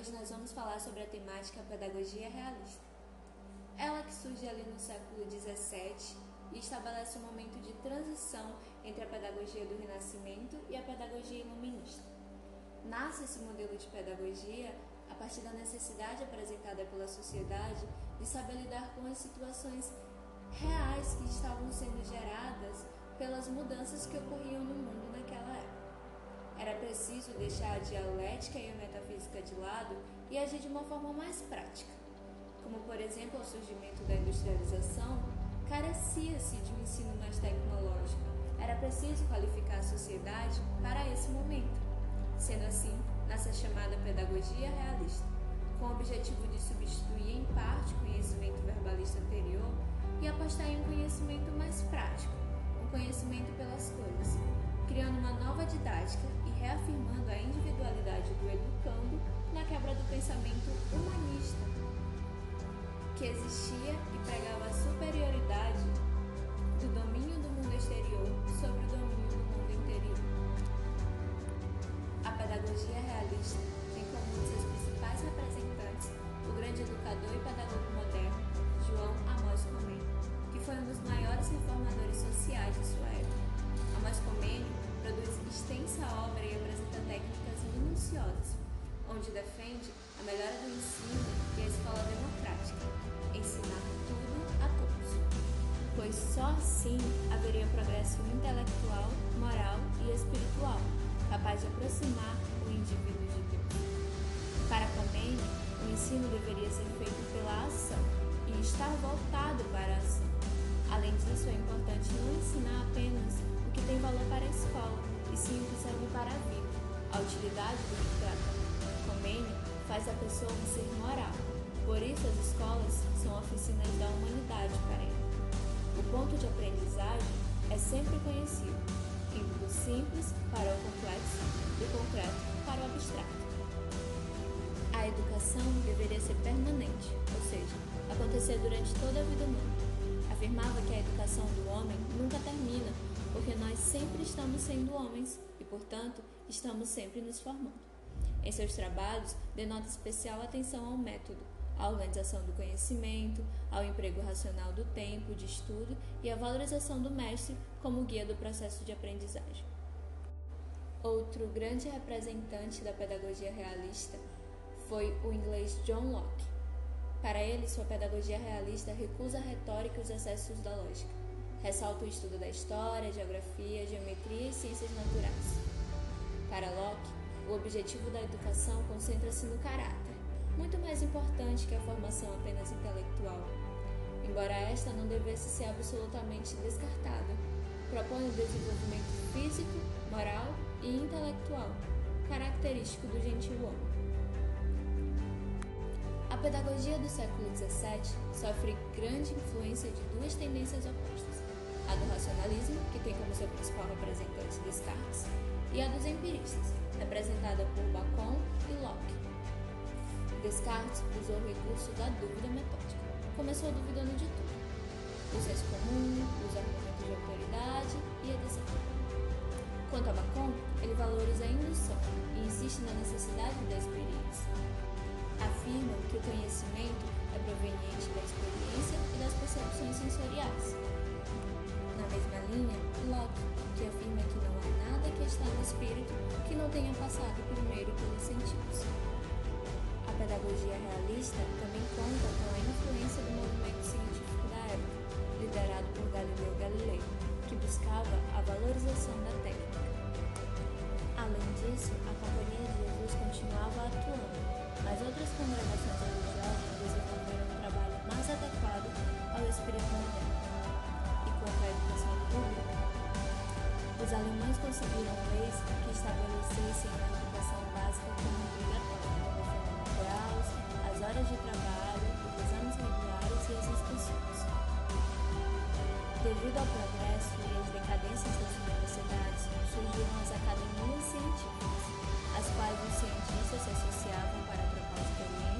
hoje nós vamos falar sobre a temática pedagogia realista. Ela que surge ali no século XVII e estabelece um momento de transição entre a pedagogia do Renascimento e a pedagogia iluminista. Nasce esse modelo de pedagogia a partir da necessidade apresentada pela sociedade de saber lidar com as situações reais que estavam sendo geradas pelas mudanças que ocorriam no mundo. Era preciso deixar a dialética e a metafísica de lado e agir de uma forma mais prática. Como, por exemplo, o surgimento da industrialização, carecia-se de um ensino mais tecnológico. Era preciso qualificar a sociedade para esse momento. Sendo assim, nasce a chamada pedagogia realista, com o objetivo de substituir em parte o conhecimento verbalista anterior e apostar em um conhecimento mais prático, um conhecimento pelas coisas, criando uma nova didática pensamento humanista que existia e pregava a superioridade do domínio do mundo exterior sobre o domínio do mundo interior. A pedagogia realista tem como um de seus principais representantes o grande educador e pedagogo moderno João Amós Comênio, que foi um dos maiores reformadores sociais de sua época. Amós Comênio produz extensa obra e apresenta técnicas minuciosas, onde defende a melhora do ensino e a escola democrática, ensinar tudo a todos. Pois só assim haveria progresso intelectual, moral e espiritual, capaz de aproximar o indivíduo de Deus. Para Comênio, o ensino deveria ser feito pela ação e estar voltado para a ação. Além disso, é importante não ensinar apenas o que tem valor para a escola, e sim o que serve para a vida, a utilidade do que trata. Faz a pessoa um ser moral, por isso, as escolas são oficinas da humanidade para ele. O ponto de aprendizagem é sempre conhecido, indo do simples para o complexo, do concreto para o abstrato. A educação deveria ser permanente, ou seja, acontecer durante toda a vida humana. Afirmava que a educação do homem nunca termina, porque nós sempre estamos sendo homens e, portanto, estamos sempre nos formando. Em seus trabalhos, denota especial atenção ao método, à organização do conhecimento, ao emprego racional do tempo de estudo e à valorização do mestre como guia do processo de aprendizagem. Outro grande representante da pedagogia realista foi o inglês John Locke. Para ele, sua pedagogia realista recusa a retórica e os excessos da lógica. Ressalta o estudo da história, geografia, geometria e ciências naturais. Para Locke, o objetivo da educação concentra-se no caráter, muito mais importante que a formação apenas intelectual. Embora esta não devesse ser absolutamente descartada, propõe o desenvolvimento físico, moral e intelectual, característico do gentil homem. A pedagogia do século XVII sofre grande influência de duas tendências opostas: a do racionalismo, que tem como seu principal representante Descartes, e a dos empiristas, representada por Bacon e Locke. Descartes usou o recurso da dúvida metódica. Começou duvidando de tudo. Do senso comum, dos argumentos de autoridade e etc. Quanto a Bacon, ele valoriza a indução e insiste na necessidade da experiência. Afirma que o conhecimento é proveniente da experiência e das percepções sensoriais. Na mesma linha, Locke, que afirma que não há nada que está no espírito que não tenha passado primeiro pelos sentidos pedagogia realista também conta com a influência do movimento científico da época, liderado por Galileu Galilei, que buscava a valorização da técnica. Além disso, a Companhia de Jesus continuava atuando, mas outras congregações religiosas os alemães conseguiram leis que estabelecessem a educação básica como obrigatória, graus, as horas de trabalho, os exames regulares e as inscrições. Devido ao progresso e às decadências das universidades, surgiram as academias científicas, as quais os cientistas se associavam para trocar experiências